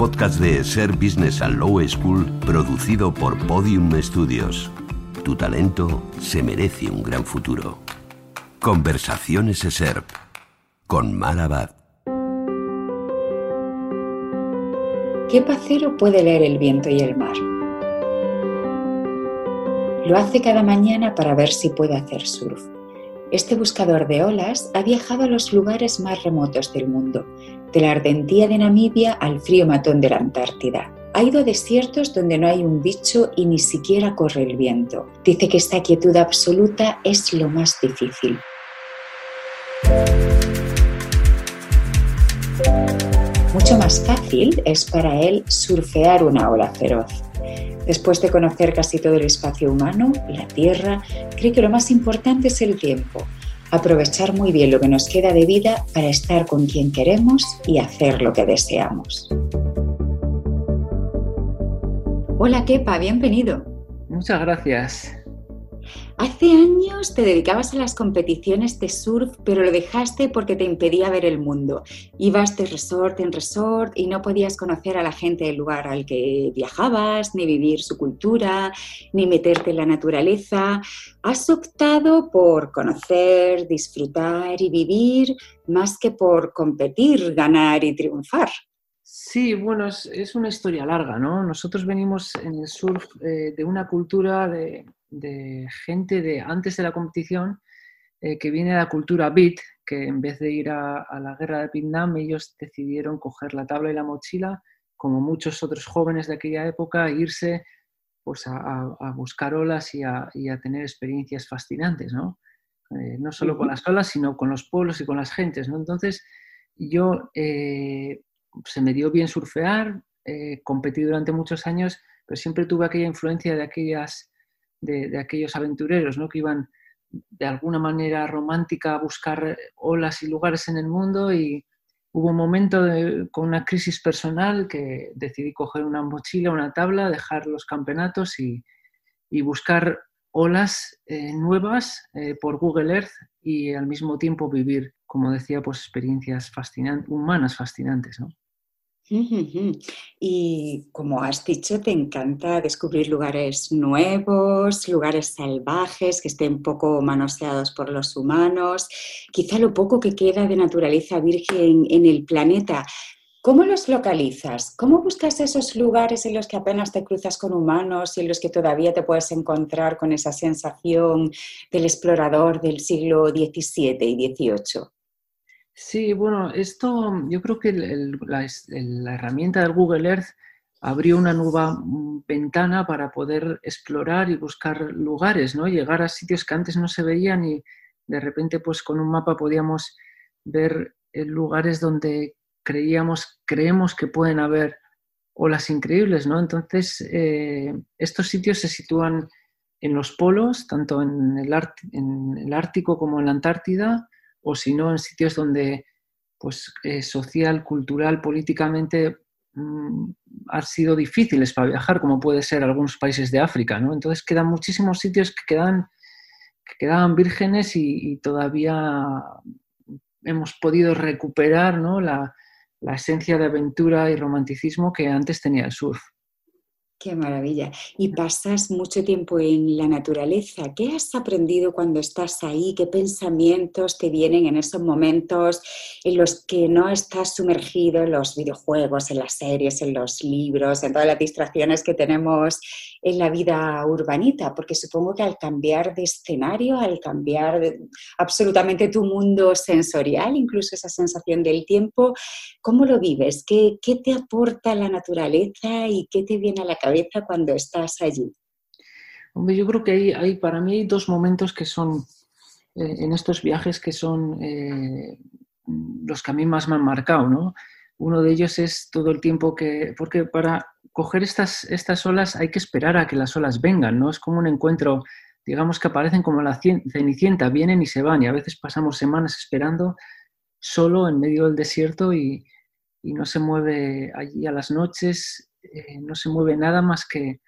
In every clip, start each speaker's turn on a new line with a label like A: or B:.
A: Podcast de Ser Business and Low School producido por Podium Studios. Tu talento se merece un gran futuro. Conversaciones SER con Marabad.
B: ¿Qué pacero puede leer el viento y el mar? Lo hace cada mañana para ver si puede hacer surf. Este buscador de olas ha viajado a los lugares más remotos del mundo, de la ardentía de Namibia al frío matón de la Antártida. Ha ido a desiertos donde no hay un bicho y ni siquiera corre el viento. Dice que esta quietud absoluta es lo más difícil. Mucho más fácil es para él surfear una ola feroz. Después de conocer casi todo el espacio humano, la Tierra, cree que lo más importante es el tiempo. Aprovechar muy bien lo que nos queda de vida para estar con quien queremos y hacer lo que deseamos. Hola Kepa, bienvenido.
C: Muchas gracias.
B: Hace años te dedicabas a las competiciones de surf, pero lo dejaste porque te impedía ver el mundo. Ibas de resort en resort y no podías conocer a la gente del lugar al que viajabas, ni vivir su cultura, ni meterte en la naturaleza. Has optado por conocer, disfrutar y vivir más que por competir, ganar y triunfar.
C: Sí, bueno, es, una historia larga, ¿no? Nosotros venimos en el surf eh, de una cultura de, de gente de antes de la competición eh, que viene de la cultura beat, que en vez de ir a, la guerra de Vietnam, ellos decidieron coger la tabla y la mochila, como muchos otros jóvenes de aquella época, e irse pues, a, buscar olas y a, tener experiencias fascinantes, ¿no? Eh, no solo con las olas, sino con los pueblos y con las gentes, ¿no? Entonces, yo eh, se me dio bien surfear, competí durante muchos años, pero siempre tuve aquella influencia de aquellas de, aquellos aventureros ¿no? que iban de alguna manera romántica a buscar olas y lugares en el mundo y hubo un momento con una crisis personal que decidí coger una mochila, una tabla, dejar los campeonatos y, buscar olas eh, nuevas eh, por Google Earth y al mismo tiempo vivir, como decía, pues experiencias humanas fascinantes. ¿no?
B: Y como has dicho, te encanta descubrir lugares nuevos, lugares salvajes que estén poco manoseados por los humanos, quizá lo poco que queda de naturaleza virgen en el planeta. ¿Cómo los localizas? ¿Cómo buscas esos lugares en los que apenas te cruzas con humanos y en los que todavía te puedes encontrar con esa sensación del explorador del siglo XVII y XVIII?
C: Sí, bueno, esto yo creo que la, herramienta del Google Earth abrió una nueva mm, ventana para poder explorar y buscar lugares, ¿no? Llegar a sitios que antes no se veían y de repente pues con un mapa podíamos ver eh, lugares donde creíamos, creemos que pueden haber olas increíbles, ¿no? Entonces, eh, estos sitios se sitúan en los polos, tanto en el, en el Ártico como en la Antártida, o si no en sitios donde pues, eh, social, cultural, políticamente mm, han sido difíciles para viajar, como puede ser algunos países de África. ¿no? Entonces quedan muchísimos sitios que quedan, que quedaban vírgenes y, todavía hemos podido recuperar ¿no? la, la esencia de aventura y romanticismo que antes tenía el surf.
B: Qué maravilla. Y pasas mucho tiempo en la naturaleza. ¿Qué has aprendido cuando estás ahí? ¿Qué pensamientos te vienen en esos momentos en los que no estás sumergido en los videojuegos, en las series, en los libros, en todas las distracciones que tenemos en la vida urbanita? Porque supongo que al cambiar de escenario, al cambiar absolutamente tu mundo sensorial, incluso esa sensación del tiempo, ¿cómo lo vives? ¿Qué, qué te aporta la naturaleza y qué te viene a la cabeza? Cuando estás allí?
C: Hombre, yo creo que hay, hay, para mí hay dos momentos que son, eh, en estos viajes, que son eh, los que a mí más me han marcado, ¿no? Uno de ellos es todo el tiempo que, porque para coger estas, estas olas hay que esperar a que las olas vengan, ¿no? Es como un encuentro, digamos que aparecen como la cenicienta, vienen y se van, y a veces pasamos semanas esperando solo en medio del desierto y, y no se mueve allí a las noches, eh, no se mueve nada más que,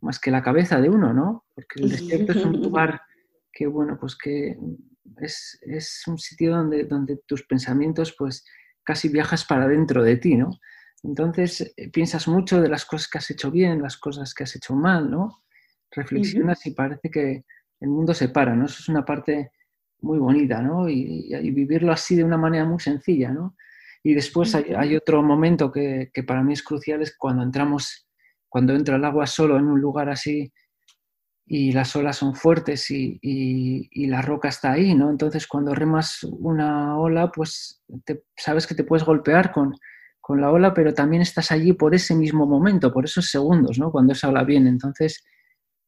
C: más que la cabeza de uno, ¿no? Porque el desierto es un lugar que, bueno, pues que es, es, un sitio donde, donde tus pensamientos, pues casi viajas para dentro de ti, ¿no? Entonces eh, piensas mucho de las cosas que has hecho bien, las cosas que has hecho mal, ¿no? Reflexionas y parece que el mundo se para, ¿no? Eso es una parte muy bonita, ¿no? Y, y vivirlo así de una manera muy sencilla, ¿no? Y después hay, otro momento que, para mí es crucial, es cuando entramos, cuando entra el agua solo en un lugar así y las olas son fuertes y, la roca está ahí, ¿no? Entonces cuando remas una ola, pues sabes que te puedes golpear con, la ola, pero también estás allí por ese mismo momento, por esos segundos, ¿no? Cuando esa ola viene. Entonces,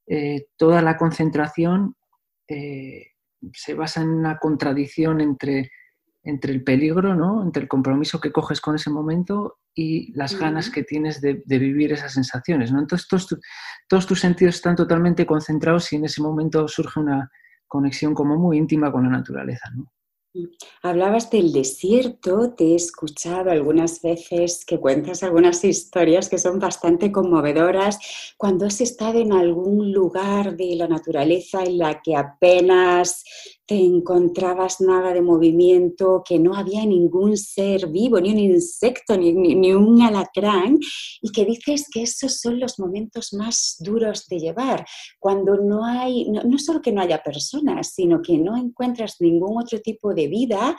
C: eh, toda la concentración eh, se basa en una contradicción entre entre el peligro, ¿no? entre el compromiso que coges con ese momento y las ganas que tienes de, vivir esas sensaciones. ¿no? Entonces todos, todos tus sentidos están totalmente concentrados y en ese momento surge una conexión como muy íntima con la naturaleza. ¿no?
B: Hablabas del desierto, te he escuchado algunas veces que cuentas algunas historias que son bastante conmovedoras cuando has estado en algún lugar de la naturaleza en la que apenas te encontrabas nada de movimiento, que no había ningún ser vivo, ni un insecto, ni, ni, un alacrán, y que dices que esos son los momentos más duros de llevar, cuando no hay, no, no solo que no haya personas, sino que no encuentras ningún otro tipo de vida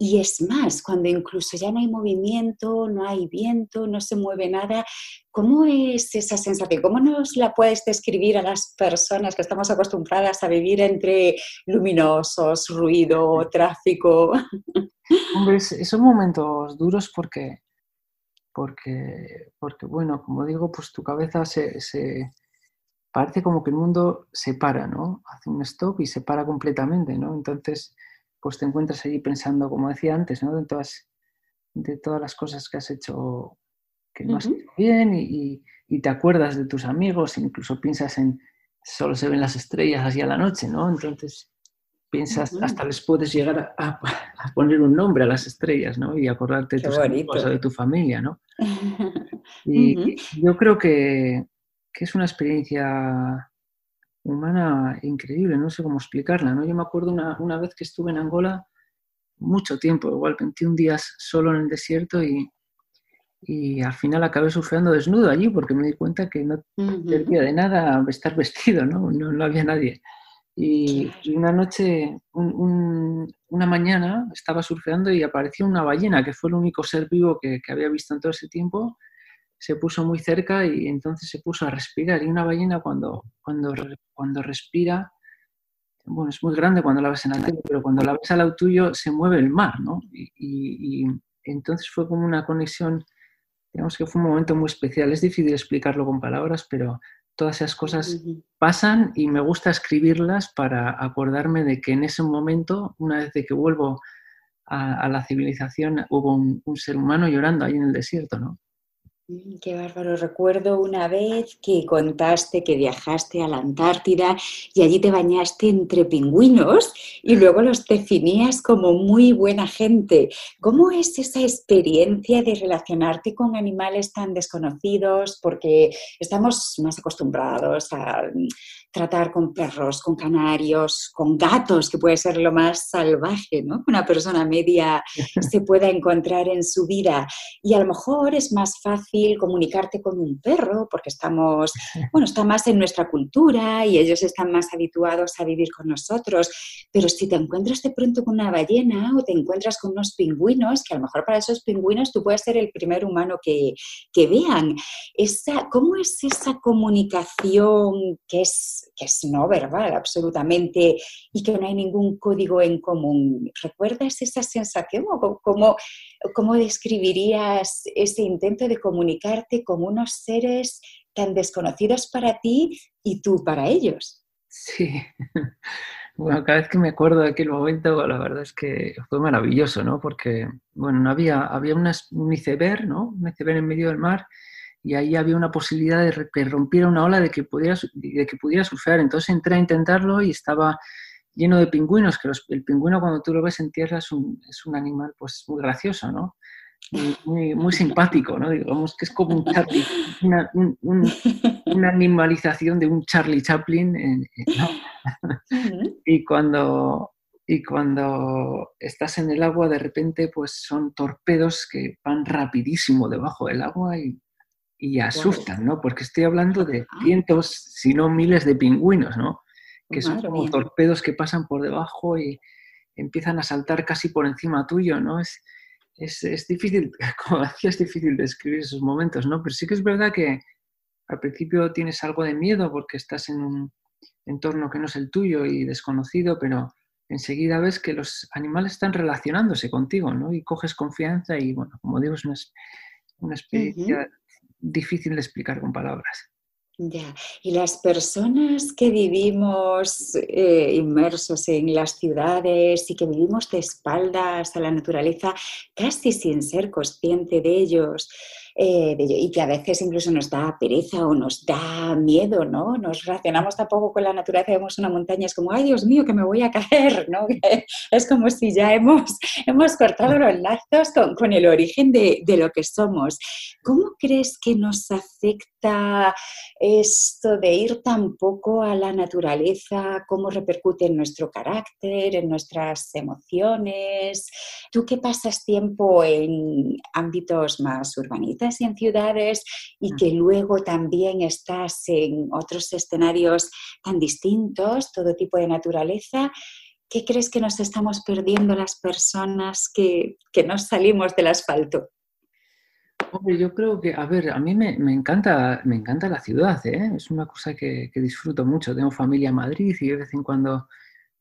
B: y es más, cuando incluso ya no hay movimiento, no hay viento, no se mueve nada, ¿cómo es esa sensación? ¿Cómo nos la puedes describir a las personas que estamos acostumbradas a vivir entre luminosos, ruido, tráfico?
C: Hombre, son momentos duros porque, porque, porque, bueno, como digo, pues tu cabeza se, se parece como que el mundo se para, ¿no? Hace un stop y se para completamente, ¿no? Entonces pues te encuentras allí pensando, como decía antes, ¿no? de, todas, de todas las cosas que has hecho que no has hecho bien y, te acuerdas de tus amigos, incluso piensas en solo se ven las estrellas así a la noche, ¿no? Entonces piensas, hasta les puedes llegar a, poner un nombre a las estrellas, ¿no? Y acordarte de tus amigos o de tu familia, ¿no? Y yo creo que, que, es una experiencia humana increíble, no sé cómo explicarla, ¿no? Yo me acuerdo una, una, vez que estuve en Angola mucho tiempo, igual 21 días solo en el desierto y, y al final acabé surfeando desnudo allí porque me di cuenta que no servía de nada estar vestido, ¿no? No, no había nadie. Y, una noche, una mañana, estaba surfeando y apareció una ballena, que fue el único ser vivo que, que había visto en todo ese tiempo, se puso muy cerca y entonces se puso a respirar. Y una ballena cuando, cuando, cuando respira, bueno, es muy grande cuando la ves en la pero cuando la ves al lado tuyo se mueve el mar, ¿no? Y, entonces fue como una conexión, digamos que fue un momento muy especial. Es difícil explicarlo con palabras, pero todas esas cosas pasan y me gusta escribirlas para acordarme de que en ese momento, una vez de que vuelvo a, la civilización, hubo un, un ser humano llorando ahí en el desierto, ¿no?
B: Mm, qué bárbaro. Recuerdo una vez que contaste que viajaste a la Antártida y allí te bañaste entre pingüinos y luego los definías como muy buena gente. ¿Cómo es esa experiencia de relacionarte con animales tan desconocidos? Porque estamos más acostumbrados a tratar con perros, con canarios, con gatos, que puede ser lo más salvaje, ¿no? Que una persona media se pueda encontrar en su vida. Y a lo mejor es más fácil comunicarte con un perro porque estamos, bueno, está más en nuestra cultura y ellos están más habituados a vivir con nosotros. Pero si te encuentras de pronto con una ballena o te encuentras con unos pingüinos, que a lo mejor para esos pingüinos tú puedes ser el primer humano que, que vean. Esa, ¿Cómo es esa comunicación que es que es no verbal absolutamente y que no hay ningún código en común. ¿Recuerdas esa sensación o cómo, cómo describirías ese intento de comunicarte con unos seres tan desconocidos para ti y tú para ellos.
C: Sí, bueno, cada vez que me acuerdo de aquel momento, la verdad es que fue maravilloso, ¿no? Porque, bueno, no había, había un iceberg, ¿no? Un iceberg en medio del mar y ahí había una posibilidad de que rompiera una ola de que pudiera, de que pudiera surfear. Entonces entré a intentarlo y estaba lleno de pingüinos, que el pingüino cuando tú lo ves en tierra es un, es un animal pues muy gracioso, ¿no? Muy, muy, simpático, ¿no? Digamos que es como un Charlie, una, una animalización de un Charlie Chaplin. y, cuando, y cuando estás en el agua, de repente, pues son torpedos que van rapidísimo debajo del agua y y asustan, ¿no? Porque estoy hablando de cientos, si no miles de pingüinos, ¿no? Que son como torpedos que pasan por debajo y empiezan a saltar casi por encima tuyo, ¿no? Es, es, difícil, como decía, es difícil describir esos momentos, ¿no? Pero sí que es verdad que al principio tienes algo de miedo porque estás en un entorno que no es el tuyo y desconocido, pero enseguida ves que los animales están relacionándose contigo, ¿no? Y coges confianza y, bueno, como digo, es una, una experiencia difícil de explicar con palabras.
B: Ya, y las personas que vivimos eh, inmersos en las ciudades y que vivimos de espaldas a la naturaleza, casi sin ser consciente de ellos, eh, y que a veces incluso nos da pereza o nos da miedo, ¿no? Nos relacionamos tampoco con la naturaleza, vemos una montaña, es como, ay Dios mío, que me voy a caer, ¿no? es como si ya hemos, hemos cortado los lazos con, el origen de, de, lo que somos. ¿Cómo crees que nos afecta esto de ir tan poco a la naturaleza? ¿Cómo repercute en nuestro carácter, en nuestras emociones? Tú que pasas tiempo en ámbitos más urbanitas, y en ciudades y que luego también estás en otros escenarios tan distintos, todo tipo de naturaleza. ¿Qué crees que nos estamos perdiendo las personas que, que no salimos del asfalto?
C: Hombre, yo creo que, a ver, a mí me, me encanta, me encanta la ciudad, ¿eh? es una cosa que, que, disfruto mucho. Tengo familia en Madrid y de vez en cuando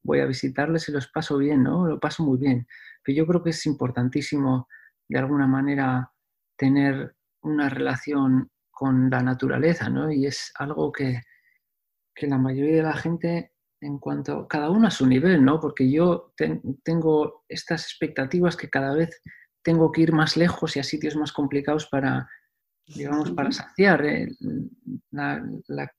C: voy a visitarles y los paso bien, ¿no? Lo paso muy bien. Pero yo creo que es importantísimo, de alguna manera, tener una relación con la naturaleza, ¿no? Y es algo que, la mayoría de la gente, en cuanto, cada uno a su nivel, ¿no? Porque yo tengo estas expectativas que cada vez tengo que ir más lejos y a sitios más complicados para, digamos, para saciar eh, la,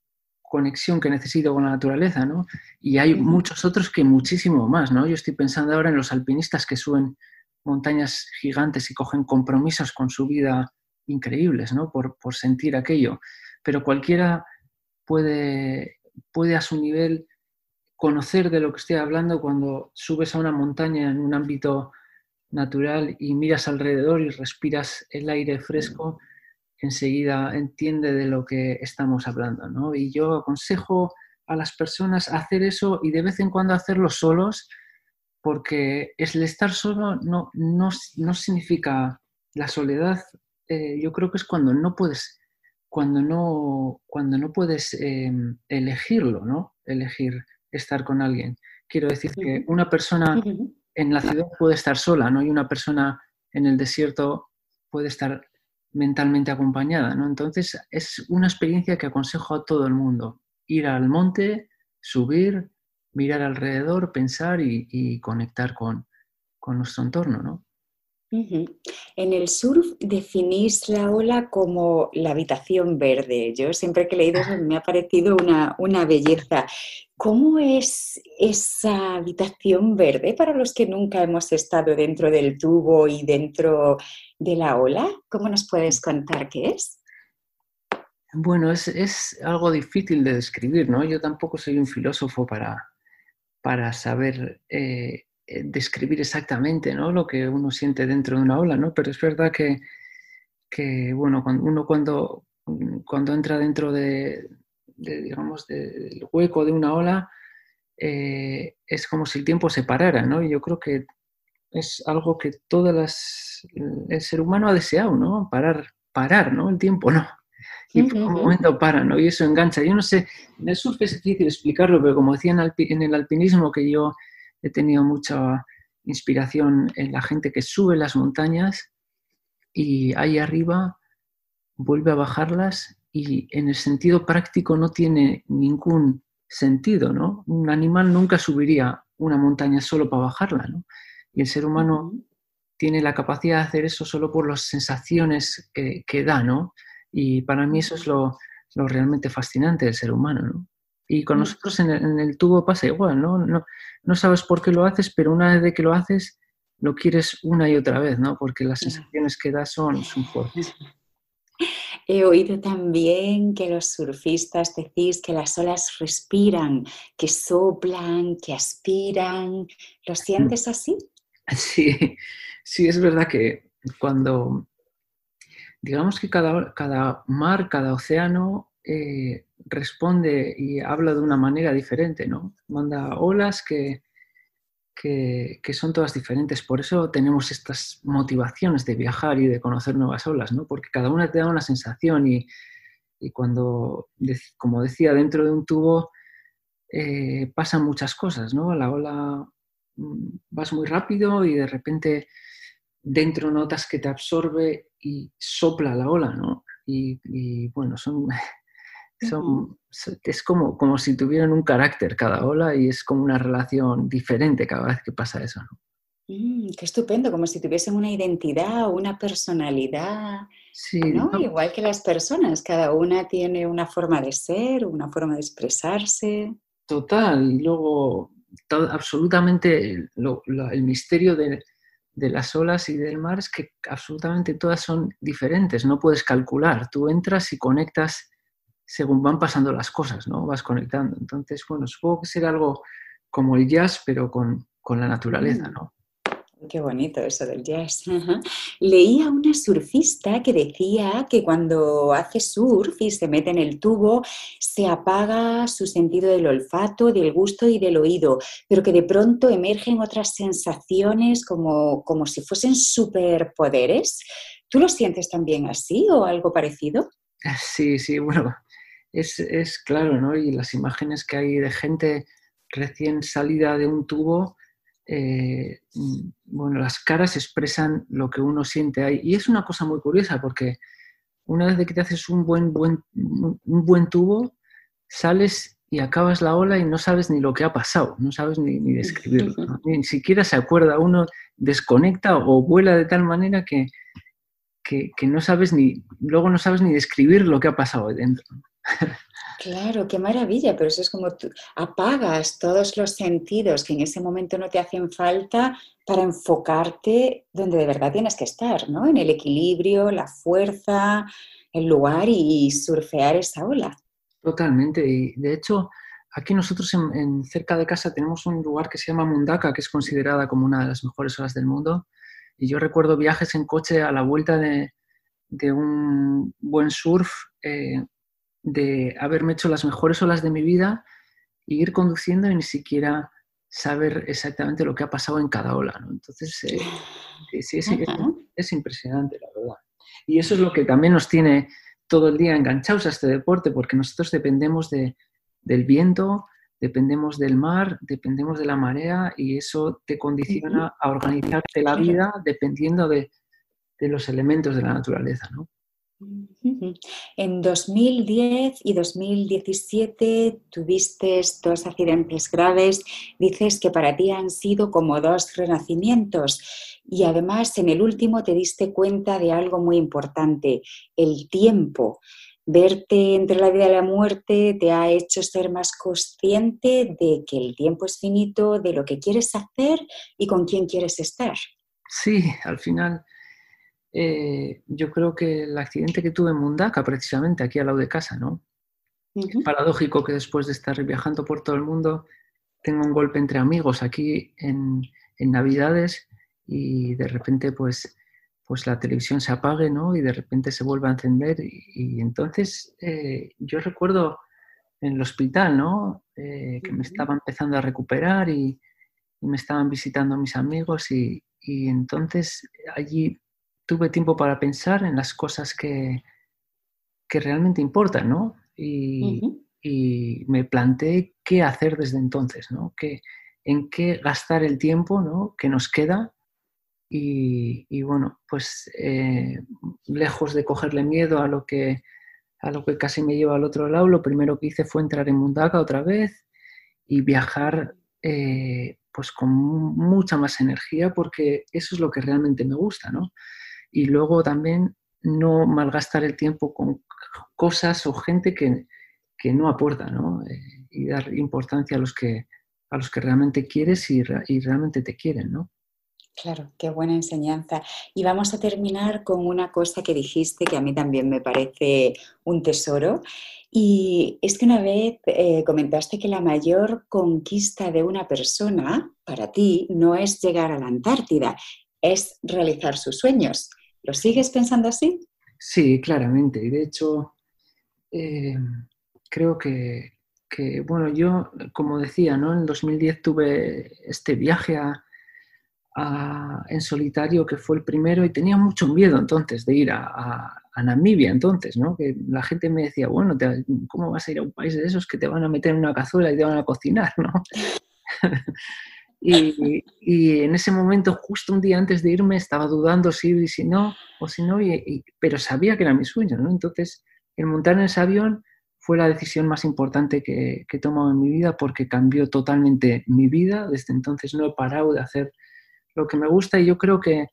C: conexión que necesito con la naturaleza, ¿no? Y hay muchos otros que muchísimo más, ¿no? Yo estoy pensando ahora en los alpinistas que suben montañas gigantes y cogen compromisos con su vida increíbles, ¿no? Por, sentir aquello. Pero cualquiera puede, puede a su nivel conocer de lo que estoy hablando cuando subes a una montaña en un ámbito natural y miras alrededor y respiras el aire fresco, enseguida entiende de lo que estamos hablando. ¿no? Y yo aconsejo a las personas hacer eso y de vez en cuando hacerlo solos, porque el estar solo no, no, no significa la soledad eh, yo creo que es cuando no puedes, cuando no, cuando no puedes em, elegirlo, ¿no? Elegir estar con alguien. Quiero decir que una persona en la ciudad puede estar sola, ¿no? Y una persona en el desierto puede estar mentalmente acompañada, ¿no? Entonces es una experiencia que aconsejo a todo el mundo. Ir al monte, subir, mirar alrededor, pensar y, conectar con, con nuestro entorno, ¿no?
B: En el surf definís la ola como la habitación verde. Yo siempre que he leído me ha parecido una, una belleza. ¿Cómo es esa habitación verde para los que nunca hemos estado dentro del tubo y dentro de la ola? ¿Cómo nos puedes contar qué es?
C: Bueno, es, es algo difícil de describir, ¿no? Yo tampoco soy un filósofo para, para saber eh, describir exactamente ¿no? lo que uno siente dentro de una ola, ¿no? pero es verdad que, que bueno, cuando uno cuando, cuando entra dentro de, digamos, del hueco de una ola, eh, es como si el tiempo se parara, ¿no? Y yo creo que es algo que todas las, el ser humano ha deseado, ¿no? Parar, parar, ¿no? El tiempo, ¿no? Y por un momento para, ¿no? Y eso engancha. Yo no sé, en el surf es difícil explicarlo, pero como decía en el alpinismo que yo he tenido mucha inspiración en la gente que sube las montañas y ahí arriba vuelve a bajarlas y en el sentido práctico no tiene ningún sentido, ¿no? Un animal nunca subiría una montaña solo para bajarla, ¿no? Y el ser humano tiene la capacidad de hacer eso solo por las sensaciones que, que da, ¿no? Y para mí eso es lo, lo, realmente fascinante del ser humano, ¿no? Y con nosotros en el, en el, tubo pasa igual, ¿no? ¿no? No sabes por qué lo haces, pero una vez de que lo haces, lo quieres una y otra vez, ¿no? Porque las sensaciones que da son, son fuertes.
B: He oído también que los surfistas decís que las olas respiran, que soplan, que aspiran. ¿Lo sientes así?
C: Sí, sí, es verdad que cuando, digamos que cada, cada mar, cada océano eh, responde y habla de una manera diferente, ¿no? Manda olas que, que, son todas diferentes. Por eso tenemos estas motivaciones de viajar y de conocer nuevas olas, ¿no? Porque cada una te da una sensación y, cuando, como decía, dentro de un tubo eh, pasan muchas cosas, ¿no? La ola mm, vas muy rápido y de repente dentro notas que te absorbe y sopla la ola, ¿no? y bueno, son son, es como, como si tuvieran un carácter cada ola y es como una relación diferente cada vez que pasa eso. ¿no?
B: Mm, qué estupendo, como si tuviesen una identidad, una personalidad. Sí, ¿no? Igual que las personas, cada una tiene una forma de ser, una forma de expresarse.
C: Total, y luego absolutamente el misterio de, de las olas y del mar es que absolutamente todas son diferentes, no puedes calcular, tú entras y conectas según van pasando las cosas, ¿no? Vas conectando. Entonces, bueno, supongo que será algo como el jazz, pero con, con la naturaleza, mm. ¿no?
B: Qué bonito eso del jazz. Leía una surfista que decía que cuando hace surf y se mete en el tubo, se apaga su sentido del olfato, del gusto y del oído, pero que de pronto emergen otras sensaciones como, como si fuesen superpoderes. ¿Tú lo sientes también así o algo parecido?
C: Sí, sí, bueno, es, claro, ¿no? Y las imágenes que hay de gente recién salida de un tubo, eh, bueno, las caras expresan lo que uno siente ahí. Y es una cosa muy curiosa porque una vez de que te haces un buen, buen, un buen tubo, sales y acabas la ola y no sabes ni lo que ha pasado, no sabes ni, ni describirlo, ni siquiera se acuerda, uno desconecta o vuela de tal manera que, que, que, no sabes ni, luego no sabes ni describir lo que ha pasado ahí dentro.
B: Claro, qué maravilla, pero eso es como tú apagas todos los sentidos que en ese momento no te hacen falta para enfocarte donde de verdad tienes que estar, ¿no? En el equilibrio, la fuerza, el lugar y surfear esa ola.
C: Totalmente, y de hecho aquí nosotros en, cerca de casa tenemos un lugar que se llama Mundaka, que es considerada como una de las mejores olas del mundo, y yo recuerdo viajes en coche a la vuelta de, un buen surf. Eh, de haberme hecho las mejores olas de mi vida e ir conduciendo y ni siquiera saber exactamente lo que ha pasado en cada ola. Entonces, eh, sí, es, impresionante, la verdad. Y eso es lo que también nos tiene todo el día enganchados a este deporte, porque nosotros dependemos de, del viento, dependemos del mar, dependemos de la marea y eso te condiciona a organizarte la vida dependiendo de, de los elementos de la naturaleza. ¿no?
B: En 2010 y 2017 tuviste dos accidentes graves. Dices que para ti han sido como dos renacimientos y además en el último te diste cuenta de algo muy importante, el tiempo. Verte entre la vida y la muerte te ha hecho ser más consciente de que el tiempo es finito, de lo que quieres hacer y con quién quieres estar.
C: Sí, al final eh, yo creo que el accidente que tuve en Mundaka, precisamente aquí al lado de casa, ¿no? Es paradójico que después de estar viajando por todo el mundo, tenga un golpe entre amigos aquí en, Navidades y de repente pues, pues la televisión se apague, ¿no? Y de repente se vuelve a encender y, entonces eh, yo recuerdo en el hospital, ¿no? Eh, que me estaba empezando a recuperar y, me estaban visitando mis amigos y, y entonces allí tuve tiempo para pensar en las cosas que, que realmente importan, ¿no? Y, me planteé qué hacer desde entonces, ¿no? en qué gastar el tiempo ¿no? que nos queda y, bueno, pues eh, lejos de cogerle miedo a lo que a lo que casi me lleva al otro lado, lo primero que hice fue entrar en Mundaka otra vez y viajar eh, pues con mucha más energía porque eso es lo que realmente me gusta, ¿no? Y luego también no malgastar el tiempo con cosas o gente que, que no aporta, ¿no? Eh, y dar importancia a los que, a los que realmente quieres y, y realmente te quieren, ¿no?
B: Claro, qué buena enseñanza. Y vamos a terminar con una cosa que dijiste que a mí también me parece un tesoro. Y es que una vez eh, comentaste que la mayor conquista de una persona para ti no es llegar a la Antártida, es realizar sus sueños. ¿Lo sigues pensando así?
C: Sí, claramente. Y de hecho, eh, creo que, que, bueno, yo, como decía, ¿no? En 2010 tuve este viaje a en solitario, que fue el primero, y tenía mucho miedo entonces de ir a, Namibia, entonces, ¿no? Que la gente me decía, bueno, ¿cómo vas a ir a un país de esos que te van a meter en una cazuela y te van a cocinar, ¿no? y, en ese momento, justo un día antes de irme, estaba dudando si ir y si no, o si no, pero sabía que era mi sueño, ¿no? Entonces, el montar en ese avión fue la decisión más importante que, que he tomado en mi vida porque cambió totalmente mi vida. Desde entonces no he parado de hacer lo que me gusta y yo creo que,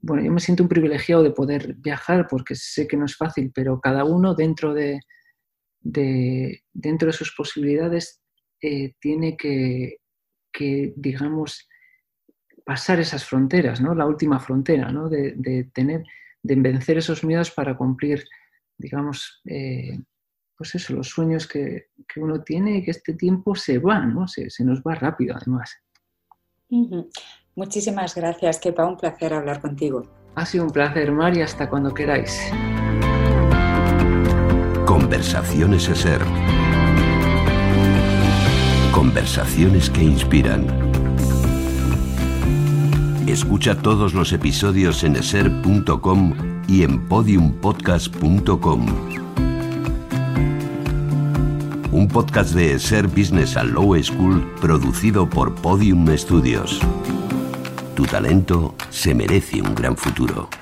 C: bueno, yo me siento un privilegiado de poder viajar porque sé que no es fácil, pero cada uno dentro de, dentro de sus posibilidades eh, tiene que, digamos, pasar esas fronteras, ¿no? La última frontera, ¿no? De, tener, de vencer esos miedos para cumplir, digamos, eh, pues eso, los sueños que, uno tiene y que este tiempo se va, ¿no? Se, nos va rápido, además.
B: Muchísimas gracias, Kepa, un placer hablar contigo.
C: Ha sido un placer, Mari, hasta cuando queráis.
A: Conversaciones ESER. Conversaciones que inspiran. Escucha todos los episodios en eser.com y en podiumpodcast.com. Un podcast de Ser Business and Low School producido por Podium Studios. Tu talento se merece un gran futuro.